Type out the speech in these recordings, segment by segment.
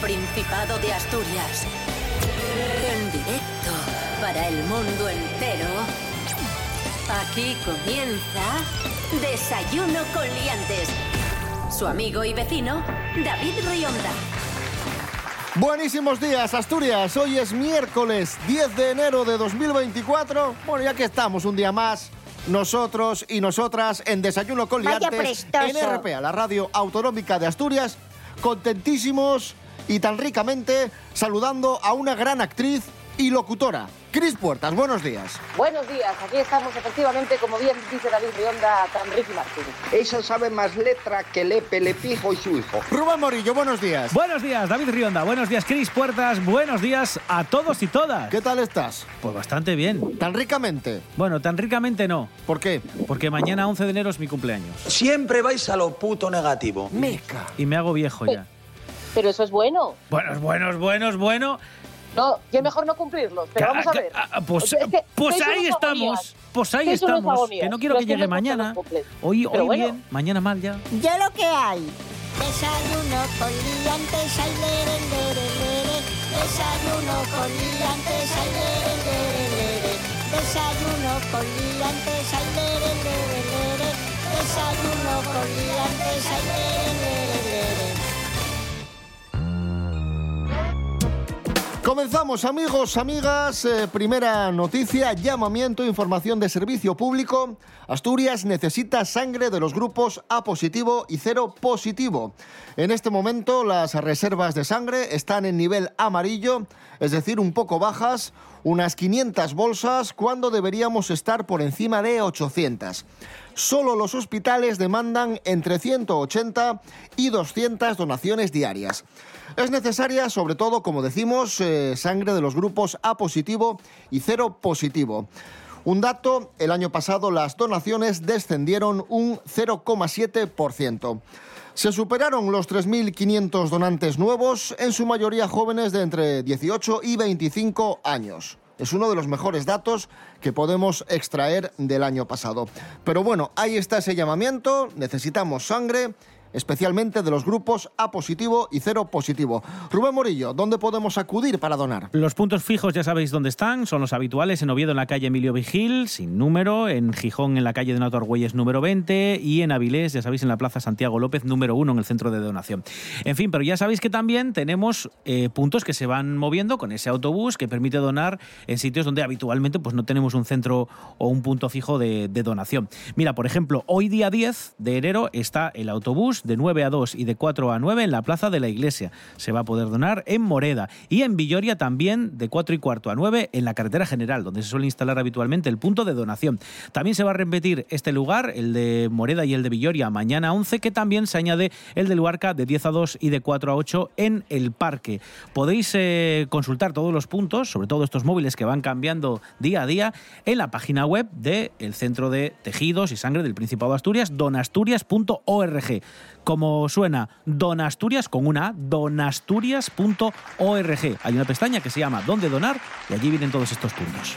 Principado de Asturias. En directo para el mundo entero. Aquí comienza Desayuno con Liantes. Su amigo y vecino, David Rionda. Buenísimos días, Asturias. Hoy es miércoles 10 de enero de 2024. Bueno, ya que estamos un día más, nosotros y nosotras en Desayuno con Vaya Liantes, prestoso. en RPA, la radio autonómica de Asturias, contentísimos y tan ricamente saludando a una gran actriz y locutora. Cris Puertas, buenos días. Buenos días, aquí estamos efectivamente, como bien dice David Rionda, con Ricky Martín. Esa sabe más letra que Lepe, Lepijo y su hijo. Rubén Morillo, buenos días. Buenos días, David Rionda. Buenos días, Cris Puertas. Buenos días a todos y todas. ¿Qué tal estás? Pues bastante bien. Tan ricamente. Bueno, tan ricamente no, ¿Por qué? porque mañana 11 de enero es mi cumpleaños. Siempre vais a lo puto negativo. Meca. Y me hago viejo ya. Pero eso es bueno. Buenos, buenos, buenos, bueno. No, que mejor no cumplirlos, pero vamos a ver. ah, Pues, Es que pues ahí estamos. agonías. Pues ahí estamos. Que no quiero que que llegue mañana. Hoy, hoy bueno. bien, mañana mal ya. Yo lo que hay. Desayuno con liantes, ay, lere, lere, lere. Desayuno con liantes, ay, lere, lere, lere. Desayuno con liantes, ay, lere, lere, lere. Desayuno con liantes, lere, lere, lere. Comenzamos amigos, amigas. Eh, primera noticia, llamamiento, información de servicio público. Asturias necesita sangre de los grupos A positivo y cero positivo. En este momento las reservas de sangre están en nivel amarillo, es decir, un poco bajas, unas 500 bolsas cuando deberíamos estar por encima de 800. Solo los hospitales demandan entre 180 y 200 donaciones diarias. Es necesaria, sobre todo, como decimos, eh, sangre de los grupos A positivo y cero positivo. Un dato, el año pasado las donaciones descendieron un 0,7%. Se superaron los 3.500 donantes nuevos, en su mayoría jóvenes de entre 18 y 25 años. Es uno de los mejores datos que podemos extraer del año pasado. Pero bueno, ahí está ese llamamiento, necesitamos sangre, especialmente de los grupos A positivo y cero positivo. Rubén Morillo, ¿dónde podemos acudir para donar? Los puntos fijos ya sabéis dónde están, son los habituales en Oviedo en la calle Emilio Vigil, sin número, en Gijón en la calle Donato Argüelles número 20 y en Avilés, ya sabéis, en la Plaza Santiago López número 1 en el centro de donación. En fin, pero ya sabéis que también tenemos eh, puntos que se van moviendo con ese autobús que permite donar en sitios donde habitualmente pues, no tenemos un centro o un punto fijo de, de donación. Mira, por ejemplo, hoy día 10 de enero está el autobús de 9 a 2 y de 4 a 9 en la Plaza de la Iglesia. Se va a poder donar en Moreda y en Villoria también de 4 y cuarto a 9 en la carretera general, donde se suele instalar habitualmente el punto de donación. También se va a repetir este lugar, el de Moreda y el de Villoria, mañana 11, que también se añade el de Luarca de 10 a 2 y de 4 a 8 en el parque. Podéis eh, consultar todos los puntos, sobre todo estos móviles que van cambiando día a día, en la página web del Centro de Tejidos y Sangre del Principado de Asturias, donasturias.org. Como suena, Donasturias con una donasturias.org. Hay una pestaña que se llama ¿Dónde donar? y allí vienen todos estos puntos.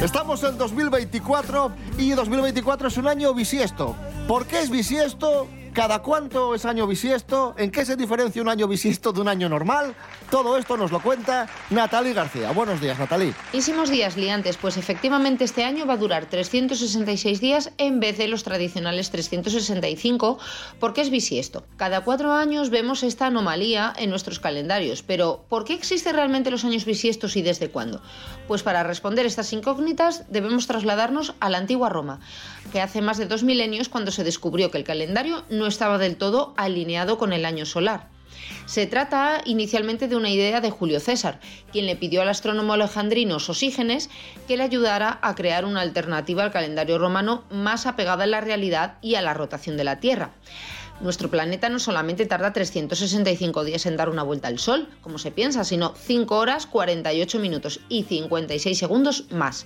Estamos en 2024 y 2024 es un año bisiesto. ¿Por qué es bisiesto? ¿Cada cuánto es año bisiesto? ¿En qué se diferencia un año bisiesto de un año normal? Todo esto nos lo cuenta Natalie García. Buenos días, Natalie. Buenísimos días, liantes. Pues efectivamente este año va a durar 366 días en vez de los tradicionales 365, porque es bisiesto. Cada cuatro años vemos esta anomalía en nuestros calendarios, pero ¿por qué existen realmente los años bisiestos y desde cuándo? Pues para responder estas incógnitas debemos trasladarnos a la antigua Roma, que hace más de dos milenios cuando se descubrió que el calendario no estaba del todo alineado con el año solar. Se trata inicialmente de una idea de Julio César, quien le pidió al astrónomo alejandrino Sosígenes que le ayudara a crear una alternativa al calendario romano más apegada a la realidad y a la rotación de la Tierra. Nuestro planeta no solamente tarda 365 días en dar una vuelta al Sol, como se piensa, sino 5 horas 48 minutos y 56 segundos más.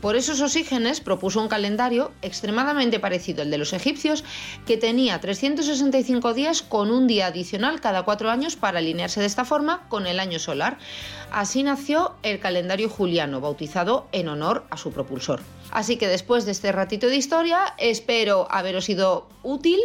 Por eso Sosígenes propuso un calendario extremadamente parecido al de los egipcios, que tenía 365 días con un día adicional cada cuatro años para alinearse de esta forma con el año solar. Así nació el calendario juliano, bautizado en honor a su propulsor. Así que después de este ratito de historia, espero haberos sido útil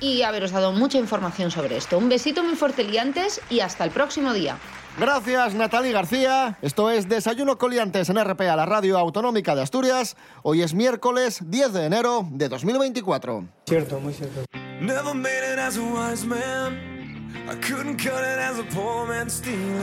y haberos dado mucha información sobre esto. Un besito muy fuerte, liantes, y hasta el próximo día. Gracias, Natalie García. Esto es Desayuno Coliantes en RPA, la radio autonómica de Asturias. Hoy es miércoles 10 de enero de 2024. Cierto, muy cierto.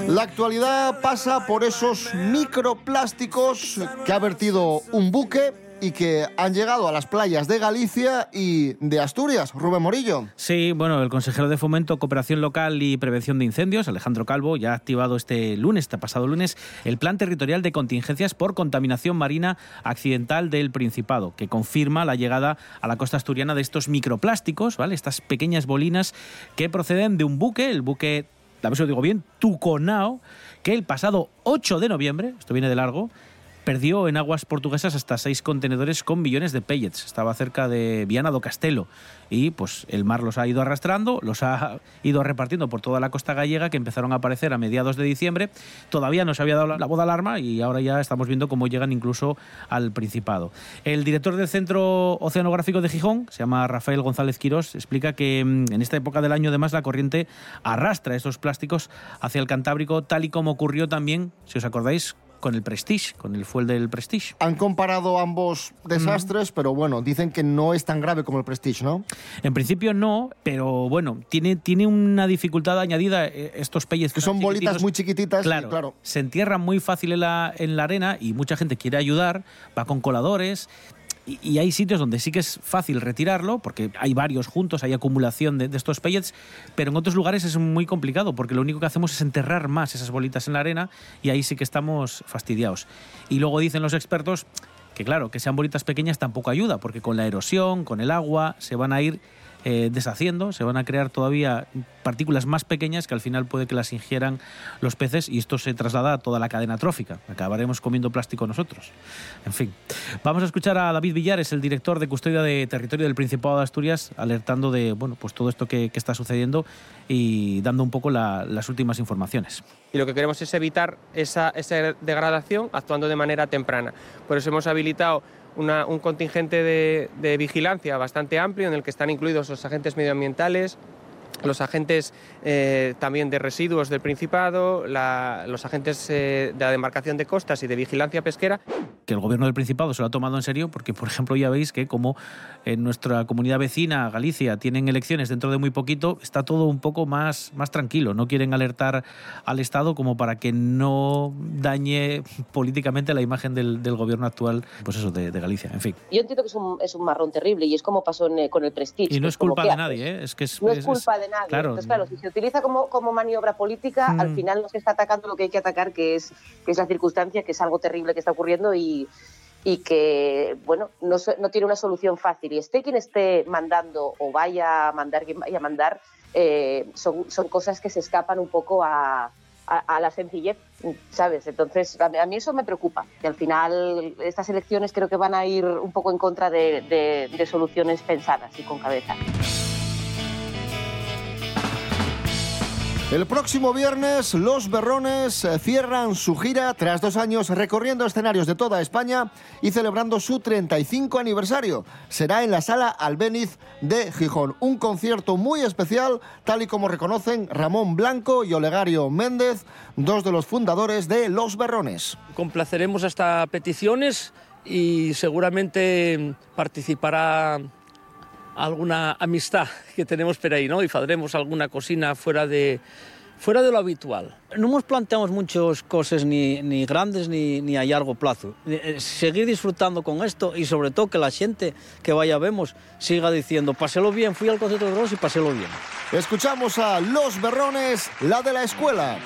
La actualidad pasa por esos microplásticos que ha vertido un buque y que han llegado a las playas de Galicia y de Asturias. Rubén Morillo. Sí, bueno, el consejero de Fomento, Cooperación Local y Prevención de Incendios, Alejandro Calvo, ya ha activado este lunes, este pasado lunes, el Plan Territorial de Contingencias por Contaminación Marina Accidental del Principado, que confirma la llegada a la costa asturiana de estos microplásticos, ¿vale? Estas pequeñas bolinas que proceden de un buque, el buque, a ver si lo digo bien, Tuconao, que el pasado 8 de noviembre, esto viene de largo, perdió en aguas portuguesas hasta seis contenedores con millones de pellets. Estaba cerca de Viana do Castelo y pues el mar los ha ido arrastrando, los ha ido repartiendo por toda la costa gallega que empezaron a aparecer a mediados de diciembre. Todavía no se había dado la, de alarma y ahora ya estamos viendo cómo llegan incluso al Principado. El director del Centro Oceanográfico de Gijón, se llama Rafael González Quirós, explica que mm, en esta época del año además la corriente arrastra estos plásticos hacia el Cantábrico, tal y como ocurrió también, si os acordáis, con el Prestige, con el fuel del Prestige. Han comparado ambos desastres, pero bueno, dicen que no es tan grave como el Prestige, ¿no? En principio no, pero bueno, tiene, tiene una dificultad añadida eh, estos pellets. Que son bolitas muy chiquititas. Claro, claro. se entierran muy fácil en la, en la arena y mucha gente quiere ayudar, va con coladores. Y, hay sitios donde sí que es fácil retirarlo, porque hay varios juntos, hay acumulación de, de estos pellets, pero en otros lugares es muy complicado, porque lo único que hacemos es enterrar más esas bolitas en la arena y ahí sí que estamos fastidiados. Y luego dicen los expertos que claro, que sean bolitas pequeñas tampoco ayuda, porque con la erosión, con el agua, se van a ir eh, deshaciendo, se van a crear todavía partículas más pequeñas que al final puede que las ingieran los peces y esto se traslada a toda la cadena trófica. Acabaremos comiendo plástico nosotros. En fin, vamos a escuchar a David Villares, el director de custodia de territorio del Principado de Asturias, alertando de bueno, pues todo esto que, está sucediendo y dando un poco la- las últimas informaciones. y lo que queremos es evitar esa, esa degradación actuando de manera temprana. Por eso hemos habilitado una- un contingente de, vigilancia bastante amplio en el que están incluidos los agentes medioambientales, los agentes eh, también de residuos del Principado, los agentes eh, de la demarcación de costas y de vigilancia pesquera que el gobierno del Principado se lo ha tomado en serio, porque, por ejemplo, ya veis que como en nuestra comunidad vecina, Galicia, tienen elecciones dentro de muy poquito, está todo un poco más, más tranquilo. No quieren alertar al Estado como para que no dañe políticamente la imagen del, del gobierno actual, pues eso, de, de Galicia. En fin. Yo entiendo que es un, es un marrón terrible y es como pasó en, eh, con el Prestige. Y no es culpa ¿qué de nadie, ¿eh? Es que es, No es es- culpa de nadie. claro. Entonces, claro, si se utiliza como, como maniobra política, Mm. al final no se está atacando lo que hay que atacar, que es, que es la circunstancia, que es algo terrible que está ocurriendo y, y que, bueno, no, no tiene una solución fácil. Y esté quien esté mandando o vaya a mandar quien vaya a mandar, eh, son, son cosas que se escapan un poco a, a- a la sencillez, ¿sabes? Entonces, a a mí eso me preocupa, que al final estas elecciones creo que van a ir un poco en contra de, de- de soluciones pensadas y con cabeza. El próximo viernes, los Berrones eh, cierran su gira tras dos años recorriendo escenarios de toda España y celebrando su 35 aniversario. Será en la Sala Albéniz de Gijón. Un concierto muy especial, tal y como reconocen Ramón Blanco y Olegario Méndez, dos de los fundadores de Los Berrones. complaceremos hasta peticiones y seguramente participará alguna amistad que tenemos por ahí, ¿no? Y faremos alguna cocina fuera de, fuera de lo habitual. No nos planteamos muchas cosas ni, ni grandes ni, ni a largo plazo. Eh, eh, Seguir disfrutando con esto y sobre todo que la gente que vaya vemos siga diciendo, paselo bien, fui al concierto de Ross y paselo bien. Escuchamos a Los Berrones, la de la escuela.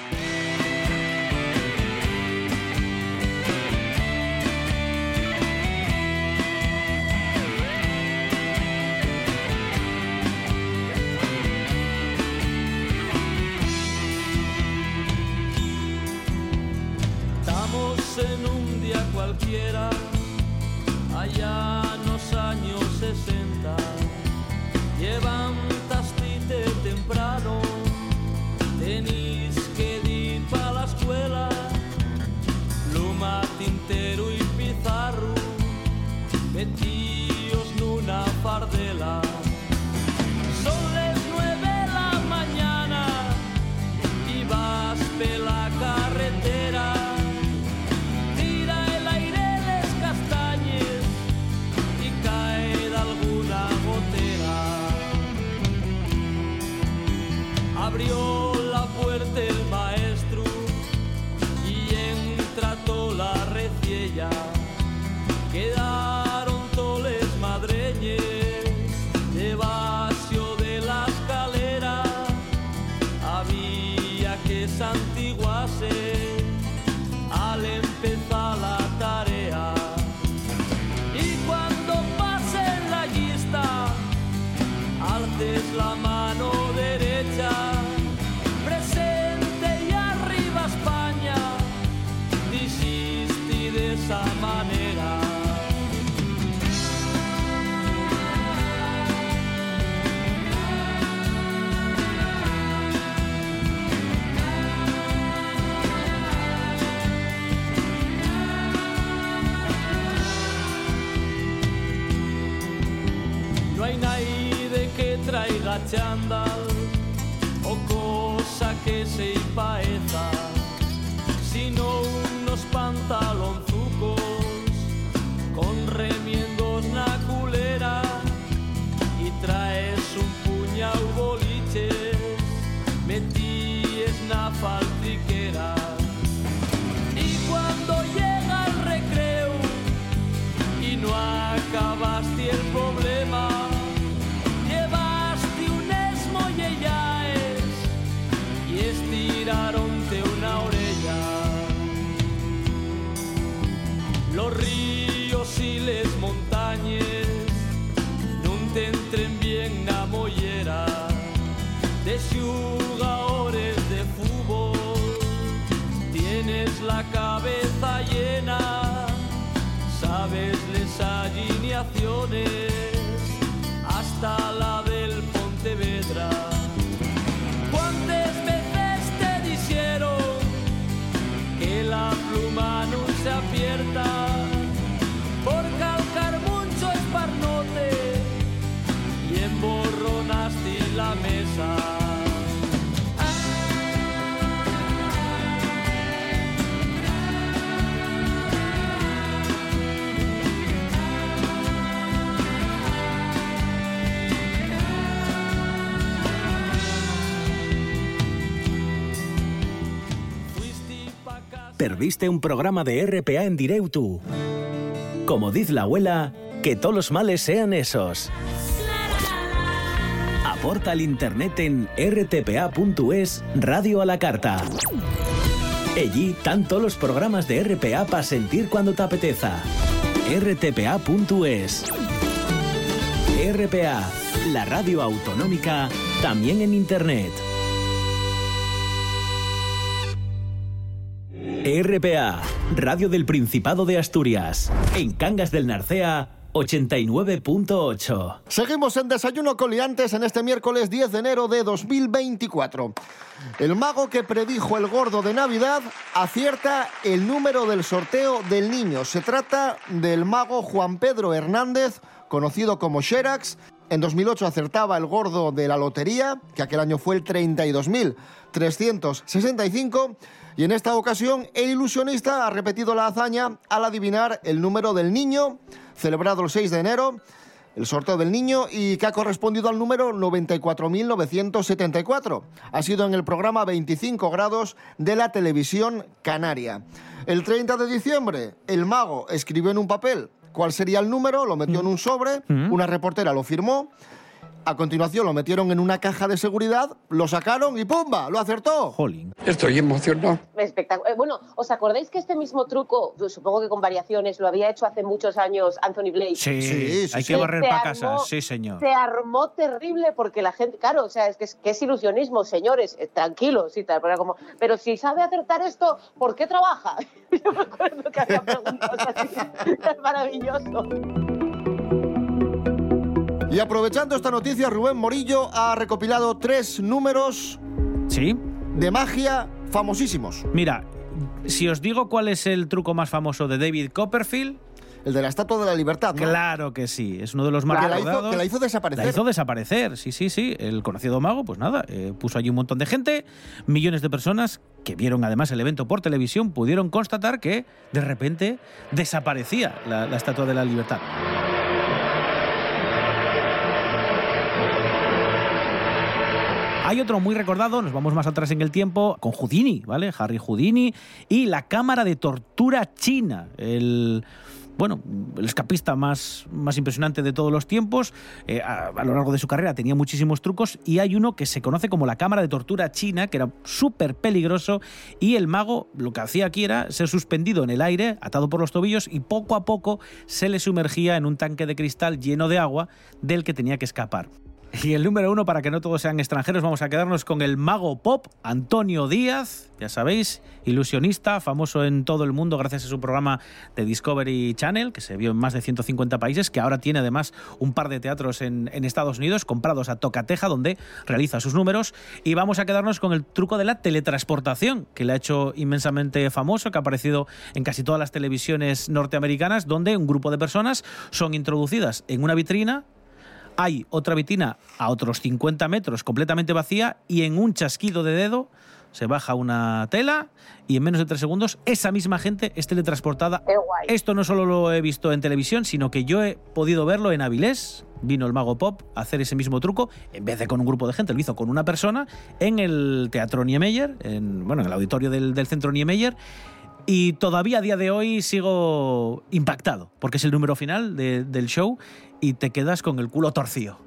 O cosa que se paeza, sino unos pantalonzucos con remiendos na culera y traes un puñado boliches metíes na faltriquera. De jugadores de fútbol. Tienes la cabeza Perdiste un programa de RPA en directo. Como dice la abuela, que todos los males sean esos. Aporta al internet en rtpa.es Radio a la Carta. Allí todos los programas de RPA para sentir cuando te apeteza. rtpa.es RPA, la radio autonómica, también en internet. RPA, Radio del Principado de Asturias. En Cangas del Narcea, 89.8. Seguimos en Desayuno Coliantes en este miércoles 10 de enero de 2024. El mago que predijo el gordo de Navidad acierta el número del sorteo del niño. Se trata del mago Juan Pedro Hernández, conocido como Sherax. En 2008 acertaba el gordo de la lotería, que aquel año fue el 32.365. Y en esta ocasión, el ilusionista ha repetido la hazaña al adivinar el número del niño, celebrado el 6 de enero, el sorteo del niño, y que ha correspondido al número 94.974. Ha sido en el programa 25 grados de la televisión canaria. El 30 de diciembre, el mago escribió en un papel cuál sería el número, lo metió en un sobre, una reportera lo firmó. A continuación lo metieron en una caja de seguridad, lo sacaron y ¡pumba! ¡Lo acertó! Estoy emocionado. Espectac- eh, Bueno, ¿os acordáis que este mismo truco, supongo que con variaciones, lo había hecho hace muchos años Anthony Blake? Sí, hay que Se barrer para armó- casa. Sí, señor. Se armó terrible porque la gente, claro, o sea, es que es, que es ilusionismo, señores, eh, tranquilos y tal, pero, como, pero si sabe acertar esto, ¿por qué trabaja? Yo me acuerdo que había preguntas así, es maravilloso. Y aprovechando esta noticia, Rubén Morillo ha recopilado tres números ¿Sí? de magia famosísimos. Mira, si os digo cuál es el truco más famoso de David Copperfield, el de la Estatua de la Libertad, ¿no? Claro que sí, es uno de los más Que la hizo- que la hizo desaparecer. La hizo desaparecer, sí, sí, sí. El conocido mago, pues nada, eh, puso allí un montón de gente, millones de personas que vieron además el evento por televisión, pudieron constatar que de repente desaparecía la, la Estatua de la Libertad. Hay otro muy recordado, nos vamos más atrás en el tiempo, con Houdini, ¿vale? Harry Houdini y la cámara de tortura china, el bueno, el escapista más, más impresionante de todos los tiempos. Eh, a, a lo largo de su carrera tenía muchísimos trucos y hay uno que se conoce como la cámara de tortura china, que era súper peligroso y el mago lo que hacía aquí era ser suspendido en el aire, atado por los tobillos y poco a poco se le sumergía en un tanque de cristal lleno de agua del que tenía que escapar. Y el número uno, para que no todos sean extranjeros, vamos a quedarnos con el mago pop, Antonio Díaz, ya sabéis, ilusionista, famoso en todo el mundo gracias a su programa de Discovery Channel, que se vio en más de 150 países, que ahora tiene además un par de teatros en, Estados Unidos, comprados a Tocateja, donde realiza sus números. Y vamos a quedarnos con el truco de la teletransportación, que le ha hecho inmensamente famoso, que ha aparecido en casi todas las televisiones norteamericanas, donde un grupo de personas son introducidas en una vitrina hay otra vitrina a otros 50 metros completamente vacía y en un chasquido de dedo se baja una tela y en menos de tres segundos esa misma gente es teletransportada. Esto no solo lo he visto en televisión, sino que yo he podido verlo en Avilés. Vino el mago Pop a hacer ese mismo truco, en vez de con un grupo de gente, lo hizo con una persona en el Teatro Niemeyer, en, bueno, en el auditorio del, del Centro Niemeyer. Y todavía a día de hoy sigo impactado, porque es el número final de- del show y te quedas con el culo torcido.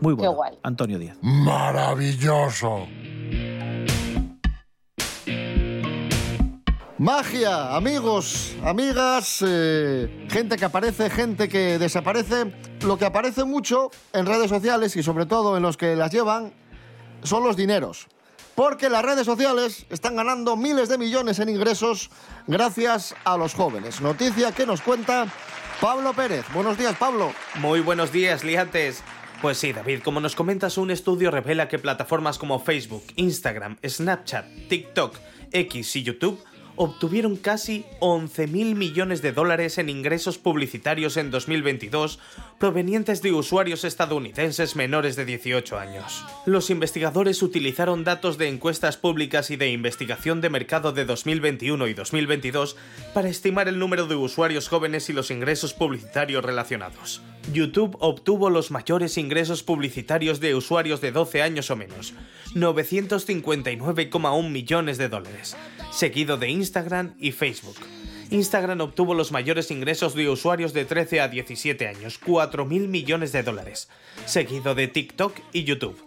Muy bueno. guay. Antonio Díaz. Maravilloso. Magia, amigos, amigas, eh, gente que aparece, gente que desaparece. Lo que aparece mucho en redes sociales y sobre todo en los que las llevan son los dineros. Porque las redes sociales están ganando miles de millones en ingresos gracias a los jóvenes. Noticia que nos cuenta Pablo Pérez. Buenos días, Pablo. Muy buenos días, liantes. Pues sí, David, como nos comentas, un estudio revela que plataformas como Facebook, Instagram, Snapchat, TikTok, X y YouTube obtuvieron casi 11.000 millones de dólares en ingresos publicitarios en 2022 provenientes de usuarios estadounidenses menores de 18 años. Los investigadores utilizaron datos de encuestas públicas y de investigación de mercado de 2021 y 2022 para estimar el número de usuarios jóvenes y los ingresos publicitarios relacionados. YouTube obtuvo los mayores ingresos publicitarios de usuarios de 12 años o menos, 959,1 millones de dólares, seguido de Instagram y Facebook. Instagram obtuvo los mayores ingresos de usuarios de 13 a 17 años, 4.000 millones de dólares, seguido de TikTok y YouTube.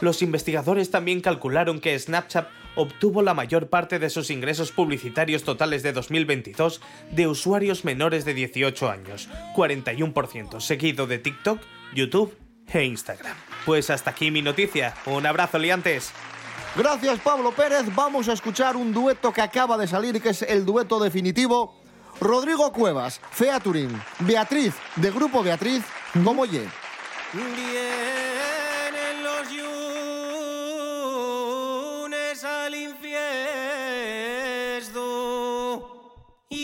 Los investigadores también calcularon que Snapchat obtuvo la mayor parte de sus ingresos publicitarios totales de 2022 de usuarios menores de 18 años, 41%, seguido de TikTok, YouTube e Instagram. Pues hasta aquí mi noticia. Un abrazo, liantes. Gracias, Pablo Pérez. Vamos a escuchar un dueto que acaba de salir que es el dueto definitivo. Rodrigo Cuevas, Fea Turín, Beatriz, de Grupo Beatriz, como Ye. Vienen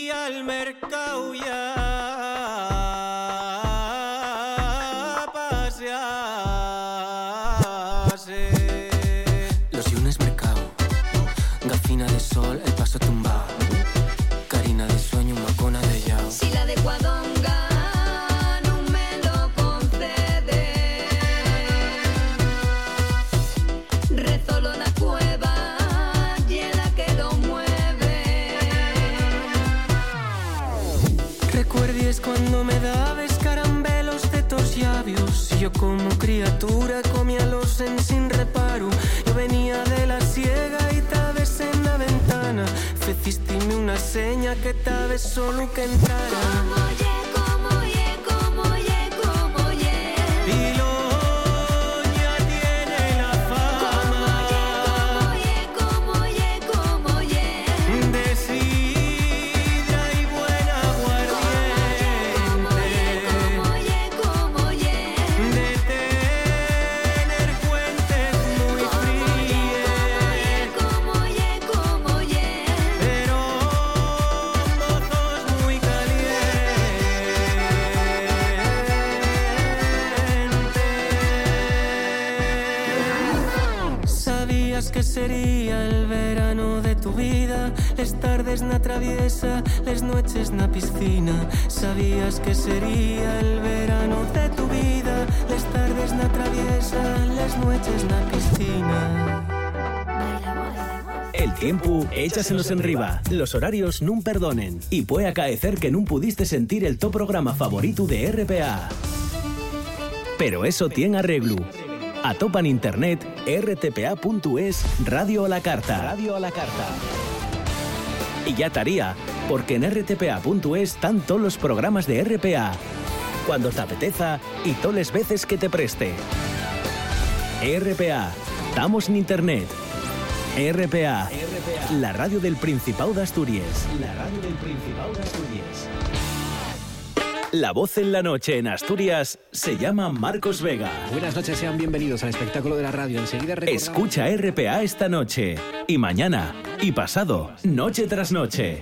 al mercado ya como criatura comíalos en sin reparo. Yo venía de la ciega y tabes en la ventana. Fecistime una seña que tabes solo que entrara. Noches na piscina. Sabías que sería el verano de tu vida, les tardes na traviesa, les noches na piscina. El tiempo échasenos en riba. Los horarios nun perdonen. Y puede acaecer que nun pudiste sentir el top programa favorito de RPA. Pero eso tiene arreglo. Atopan internet rtpa.es Radio a la carta. Radio a la carta. Y ya estaría, porque en rtpa.es están todos los programas de RPA. Cuando te apeteza y todas las veces que te preste. RPA. Estamos en internet. RPA. La radio del Principado de Asturias. La radio del Principado de Asturias. La voz en la noche en Asturias se llama Marcos Vega. Buenas noches, sean bienvenidos al espectáculo de la radio. Enseguida recordamos... Escucha RPA esta noche, y mañana, y pasado, noche tras noche.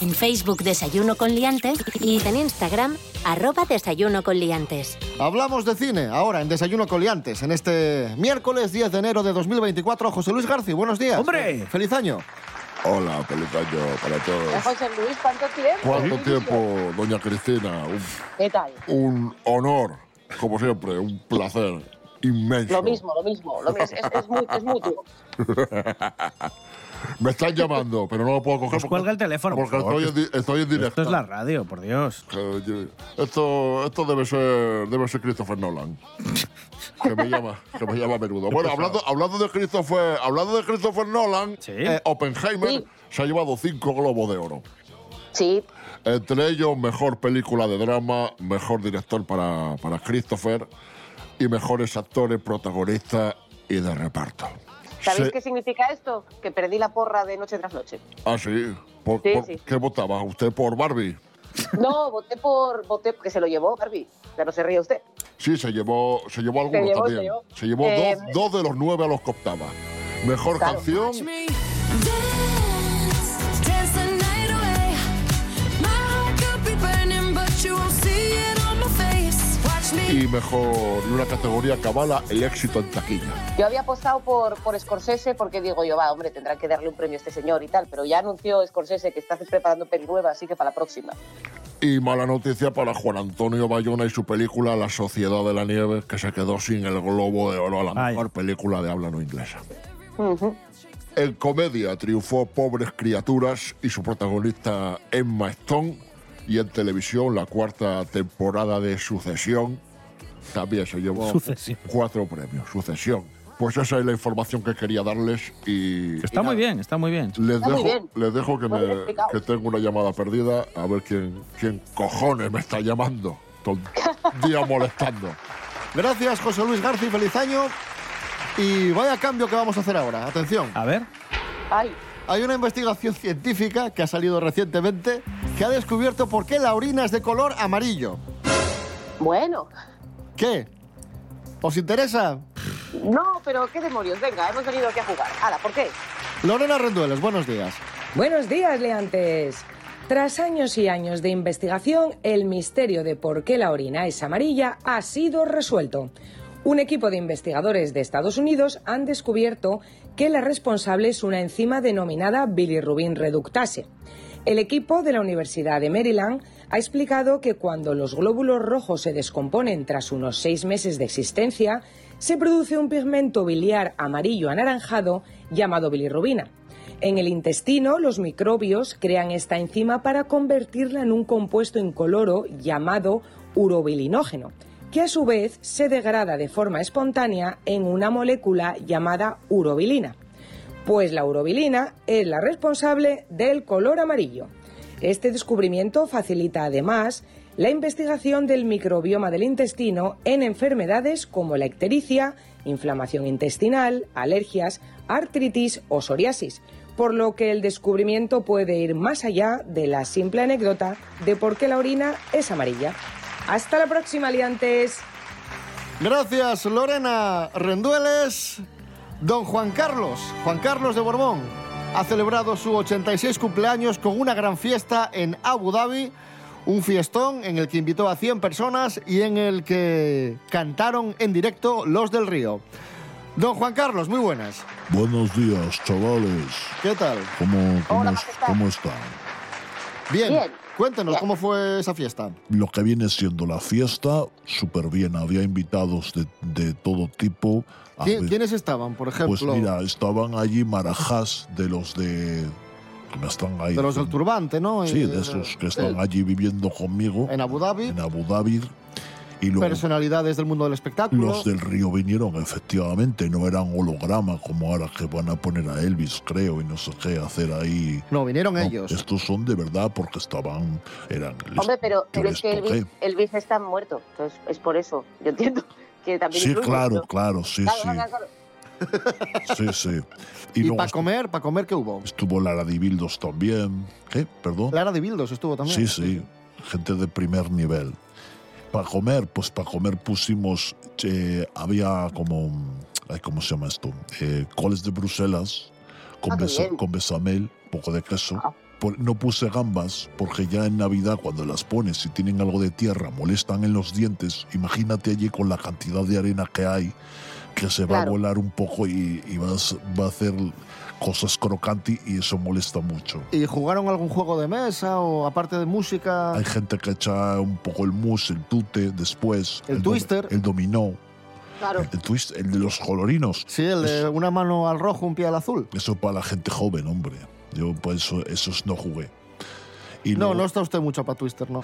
En Facebook Desayuno con liantes y en Instagram arroba Desayuno con liantes. Hablamos de cine ahora en Desayuno Coliantes, en este miércoles 10 de enero de 2024. José Luis García, buenos días. ¡Hombre! ¡Feliz año! Hola, feliz año para todos. José Luis, ¿cuánto tiempo? ¿Cuánto tiempo, doña Cristina? Un, ¿Qué tal? un honor, como siempre, un placer inmenso. Lo mismo, lo mismo. Lo mismo. Es, es, es mutuo. Me están llamando, pero no lo puedo coger. Pues cuelga el teléfono, por Porque favor. estoy, en, di- estoy en directo. Esto es la radio, por Dios. Esto, esto debe ser debe ser Christopher Nolan. Que me llama, que me llama a menudo. Bueno, hablando, hablando de Christopher, hablando de Christopher Nolan, eh, Oppenheimer se ha llevado cinco globos de oro. Sí. Entre ellos, mejor película de drama, mejor director para, para Christopher y mejores actores, protagonistas y de reparto. ¿Sabéis qué significa esto? Que perdí la porra de noche tras noche. Ah, sí. ¿Por, Sí, por- sí. ¿Qué votaba? ¿Usted por Barbie? No, voté por. Voté que se lo llevó, Barbie. Ya no se ríe usted. Sí, se llevó, se llevó se también. llevó. Se llevó Eh, dos, dos de los nueve a los que optaba. Mejor Claro. canción y mejor y una categoría que avala el éxito en taquilla. Yo había apostado por, por Scorsese porque digo yo, va, hombre, tendrá que darle un premio a este señor y tal, pero ya anunció Scorsese que está preparando peli nueva, así que para la próxima. Y mala noticia para Juan Antonio Bayona y su película La Sociedad de la Nieve, que se quedó sin el Globo de Oro a la mejor película de habla no inglesa. En comedia triunfó Pobres Criaturas y su protagonista Emma Stone. Y en televisión, la cuarta temporada de Sucesión también se llevó Sucesión. cuatro premios. Sucesión. Pues esa es la información que quería darles y... Está muy bien, está muy bien. Les Está dejo, bien. les dejo que, me, que tengo una llamada perdida. A ver quién, quién cojones me está llamando. Todo el día molestando. Gracias, José Luis García, feliz año. Y vaya cambio que vamos a hacer ahora. Atención. A ver. Ay. Hay una investigación científica que ha salido recientemente que ha descubierto por qué la orina es de color amarillo. Bueno. ¿Qué? ¿Os interesa? No, pero qué demonios, venga, hemos venido aquí a jugar. Hala, ¿por qué? Lorena Rendueles, buenos días. Buenos días, Leantes. Tras años y años de investigación, el misterio de por qué la orina es amarilla ha sido resuelto. Un equipo de investigadores de Estados Unidos han descubierto que la responsable es una enzima denominada bilirrubin reductase. El equipo de la Universidad de Maryland ha explicado que cuando los glóbulos rojos se descomponen tras unos seis meses de existencia, se produce un pigmento biliar amarillo anaranjado llamado bilirrubina. En el intestino, los microbios crean esta enzima para convertirla en un compuesto incoloro llamado urobilinógeno, que a su vez se degrada de forma espontánea en una molécula llamada urobilina. Pues la urobilina es la responsable del color amarillo. Este descubrimiento facilita además la investigación del microbioma del intestino en enfermedades como la ictericia, inflamación intestinal, alergias, artritis o psoriasis, por lo que el descubrimiento puede ir más allá de la simple anécdota de por qué la orina es amarilla. Hasta la próxima, liantes. Gracias, Lorena Rendueles. Don Juan Carlos, Juan Carlos de Borbón, ha celebrado su 86 cumpleaños con una gran fiesta en Abu Dhabi. Un fiestón en el que invitó a 100 personas y en el que cantaron en directo Los del Río. Don Juan Carlos, muy buenas. Buenos días, chavales. ¿Qué tal? ¿Cómo, cómo, cómo están? Bien. Bien. Cuéntenos, Bien. ¿cómo fue esa fiesta? Lo que viene siendo la fiesta, súper bien. Había invitados de, de todo tipo. A ¿Qui- ver, ¿Quiénes estaban, por ejemplo? Pues mira, estaban allí marajás de los de... que me están ahí. de los del turbante, ¿no? Sí, Eh, de esos que están eh, allí viviendo conmigo. En Abu Dhabi. En Abu Dhabi. Y luego Personalidades del mundo del espectáculo. los del río vinieron, efectivamente. No eran holograma como ahora que van a poner a Elvis, creo, y no sé qué hacer ahí. No, vinieron No, ellos. Estos son de verdad porque estaban. Eran. Hombre, pero, pero es que. Elvis, Elvis está muerto, entonces es por eso. Yo entiendo que también Sí, claro, ¿no? claro, sí, Claro, sí. claro, claro. Sí, sí. Y, ¿Y luego para comer? ¿Para comer qué hubo? estuvo Lara Dibildos también. ¿Qué? ¿Perdón? Lara de Bildos estuvo también. Sí, sí. Gente de primer nivel. Para comer, pues para comer pusimos. eh, había como. ay, ¿Cómo se llama esto? Eh, coles de Bruselas con, Ah, qué besa- bien. con bechamel, poco de queso. Por- no puse gambas porque ya en Navidad cuando las pones si tienen algo de tierra molestan en los dientes. Imagínate allí con la cantidad de arena que hay que se va a volar un poco y, y vas, va a hacer cosas crocantes y eso molesta mucho. ¿Y jugaron algún juego de mesa o aparte de música? Hay gente que echa un poco el mus, el tute, después. El twister. El dominó. Claro. El twist, el de los colorinos. Sí, el de una mano al rojo, un pie al azul. Eso para la gente joven, hombre. Yo por eso esos no jugué. Y no, luego, no está usted mucho para Twister, ¿no?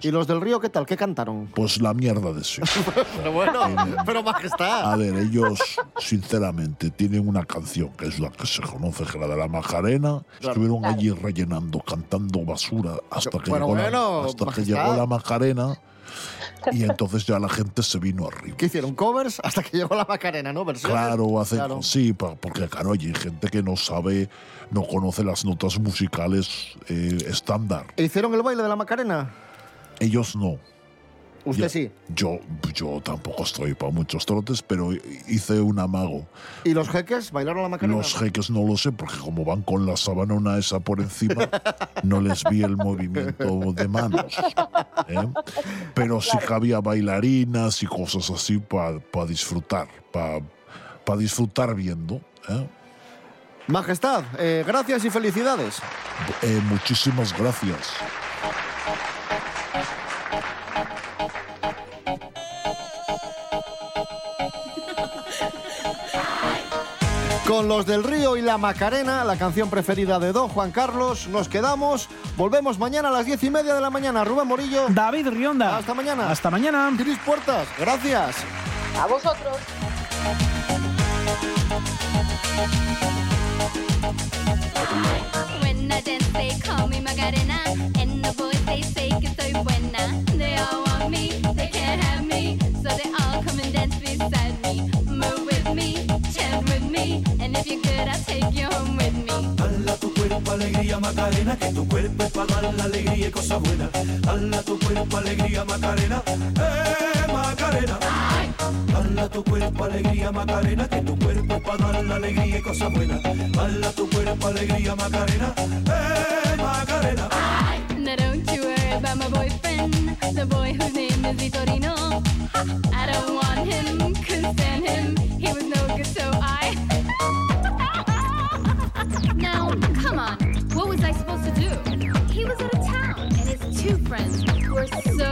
¿Y los del río qué tal? ¿Qué cantaron? Pues la mierda de sí. Pero bueno, pero majestad. A ver, ellos, sinceramente, tienen una canción que es la que se conoce, que es la de la Macarena. Estuvieron allí rellenando, cantando basura hasta que, Bueno, llegó, la- hasta que llegó la Macarena. Y entonces ya la gente se vino arriba. ¿Qué hicieron? ¿Covers? Hasta que llegó la Macarena, ¿no? Versiones. Claro, hacen, Claro. sí, porque claro, hay gente que no sabe, no conoce las notas musicales eh, estándar. ¿E ¿Hicieron el baile de la Macarena? Ellos no. Usted Ya- sí. Yo, yo tampoco estoy para muchos trotes, pero hice un amago. ¿Y los jeques bailaron la Macarena? Los jeques no lo sé, porque como van con la sabanona esa por encima, no les vi el movimiento de manos. ¿eh? Pero sí que había bailarinas y cosas así para disfrutar, para disfrutar viendo. ¿eh? Majestad, eh, gracias y felicidades. Eh, muchísimas gracias. Con los del Río y la Macarena, la canción preferida de Don Juan Carlos, nos quedamos. Volvemos mañana a las diez y media de la mañana. Rubén Morillo. David Rionda. Hasta mañana. Hasta mañana. Cris Puertas. Gracias. A vosotros. When I dance, they call me Macarena. Me. And if you're I'll take you home with me. Dala tu cuerpo alegría Macarena, que tu cuerpo es para dar la alegría y cosas buenas. Dala tu cuerpo alegría Macarena, eh Macarena. Dala tu cuerpo alegría Macarena, que tu cuerpo es para dar la alegría y cosas buenas. Dala tu cuerpo alegría Macarena, eh Macarena. Now don't you worry about my boyfriend, the boy whose name is Vitorino. I don't want him, couldn't stand him. Friends were so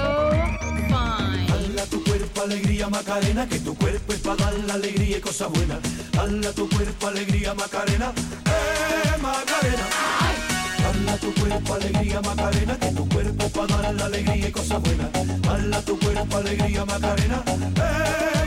fine. Dala tu cuerpo alegría Macarena, que tu cuerpo es para dar la alegría y cosas buenas. Dala tu cuerpo alegría Macarena, eh Macarena. Dala tu cuerpo alegría Macarena, que tu cuerpo para dar la alegría y cosas buenas. Dala tu cuerpo alegría Macarena, eh